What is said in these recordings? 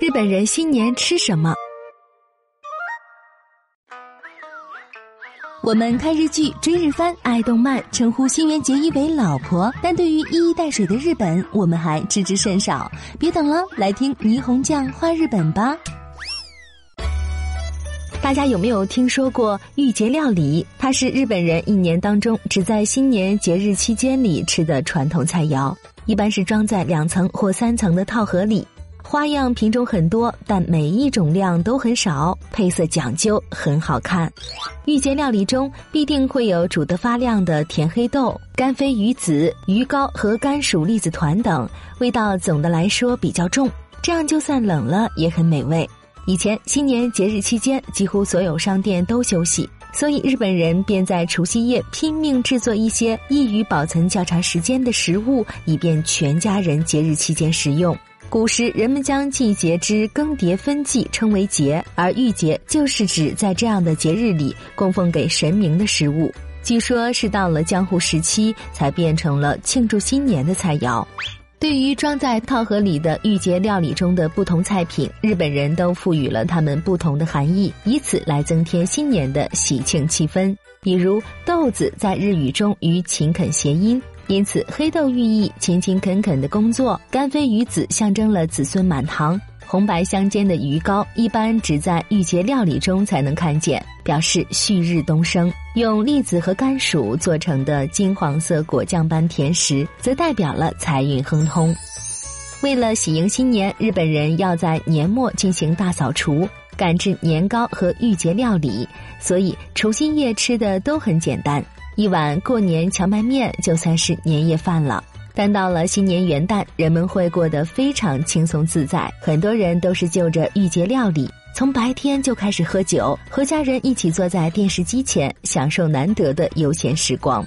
日本人新年吃什么？我们看日剧、追日番、爱动漫，称呼新垣结衣为老婆，但对于一衣带水的日本，我们还知之甚少。别等了，来听霓虹酱画日本吧。大家有没有听说过御节料理？它是日本人一年当中只在新年节日期间里吃的传统菜肴，一般是装在两层或三层的套盒里。花样品种很多，但每一种量都很少，配色讲究，很好看。御节料理中必定会有煮得发亮的甜黑豆、干飞鱼子、鱼糕和甘薯栗子团等，味道总的来说比较重，这样就算冷了也很美味。以前新年节日期间，几乎所有商店都休息，所以日本人便在除夕夜拼命制作一些易于保存较长时间的食物，以便全家人节日期间食用。古时人们将季节之更迭分季称为节，而御节就是指在这样的节日里供奉给神明的食物。据说是到了江户时期才变成了庆祝新年的菜肴。对于装在套盒里的御节料理中的不同菜品，日本人都赋予了它们不同的含义，以此来增添新年的喜庆气氛。比如豆子在日语中与勤恳谐音。因此，黑豆寓意勤勤恳恳的工作，干飞鱼子象征了子孙满堂。红白相间的鱼糕一般只在御节料理中才能看见，表示旭日东升。用栗子和甘薯做成的金黄色果酱般甜食，则代表了财运亨通。为了喜迎新年，日本人要在年末进行大扫除，赶制年糕和御节料理，所以除夕夜吃的都很简单。一碗过年荞麦面就算是年夜饭了，但到了新年元旦，人们会过得非常轻松自在。很多人都是就着御节料理，从白天就开始喝酒，和家人一起坐在电视机前，享受难得的悠闲时光。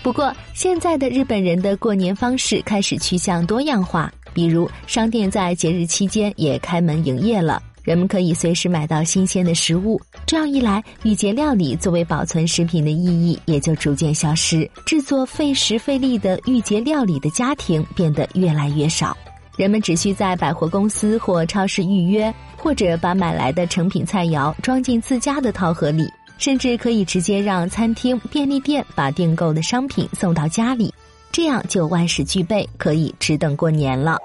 不过，现在的日本人的过年方式开始趋向多样化，比如商店在节日期间也开门营业了。人们可以随时买到新鲜的食物，这样一来，御节料理作为保存食品的意义也就逐渐消失。制作费时费力的御节料理的家庭变得越来越少，人们只需在百货公司或超市预约，或者把买来的成品菜肴装进自家的套盒里，甚至可以直接让餐厅、便利店把订购的商品送到家里，这样就万事俱备，可以只等过年了。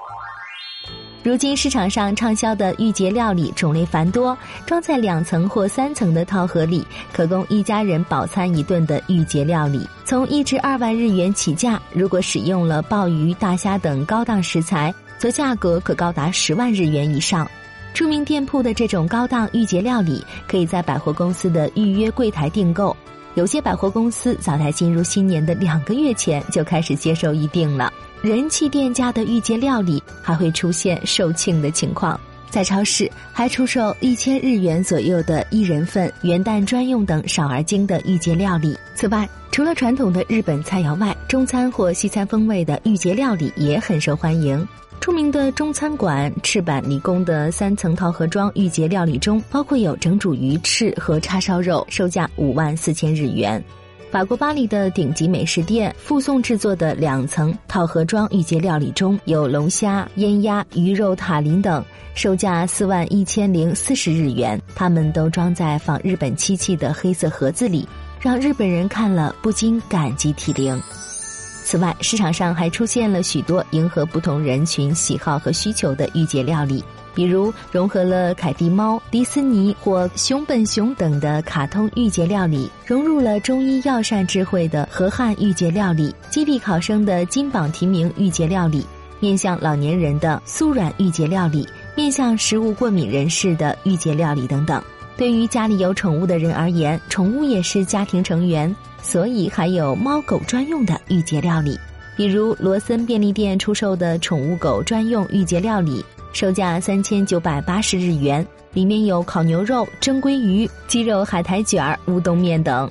如今市场上畅销的御节料理种类繁多，装在两层或三层的套盒里，可供一家人饱餐一顿的御节料理，从一至二万日元起价。如果使用了鲍鱼、大虾等高档食材，则价格可高达十万日元以上。著名店铺的这种高档御节料理，可以在百货公司的预约柜台订购。有些百货公司早在进入新年的两个月前就开始接受预订了。人气店家的御节料理还会出现售罄的情况，在超市还出售一千日元左右的一人份元旦专用等少而精的御节料理。此外，除了传统的日本菜肴外，中餐或西餐风味的御节料理也很受欢迎。著名的中餐馆赤坂理工的三层套盒装御节料理中，包括有整煮鱼翅和叉烧肉，售价五万四千日元。法国巴黎的顶级美食店附送制作的两层套盒装御节料理中有龙虾、腌鸭、鱼肉塔林等，售价四万一千零四十日元。它们都装在仿日本漆器的黑色盒子里，让日本人看了不禁感激涕零。此外，市场上还出现了许多迎合不同人群喜好和需求的御节料理。比如融合了凯蒂猫、迪斯尼或熊本熊等的卡通御节料理，融入了中医药膳智慧的和汉御节料理，激励考生的金榜题名御节料理，面向老年人的酥软御节料理，面向食物过敏人士的御节料理等等。对于家里有宠物的人而言，宠物也是家庭成员，所以还有猫狗专用的御节料理，比如罗森便利店出售的宠物狗专用御节料理。售价三千九百八十日元，里面有烤牛肉、蒸鲑鱼、鸡肉海苔卷儿、乌冬面等。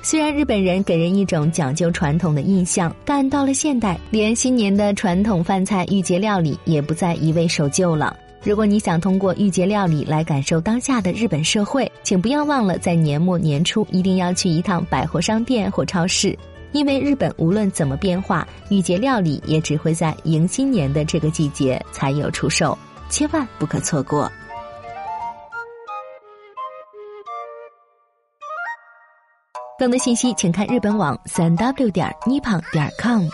虽然日本人给人一种讲究传统的印象，但到了现代，连新年的传统饭菜御节料理也不再一味守旧了。如果你想通过御节料理来感受当下的日本社会，请不要忘了在年末年初一定要去一趟百货商店或超市。因为日本无论怎么变化，御节料理也只会在迎新年的这个季节才有出售，千万不可错过。更多信息，请看日本网三 w 点 nippon 点 com。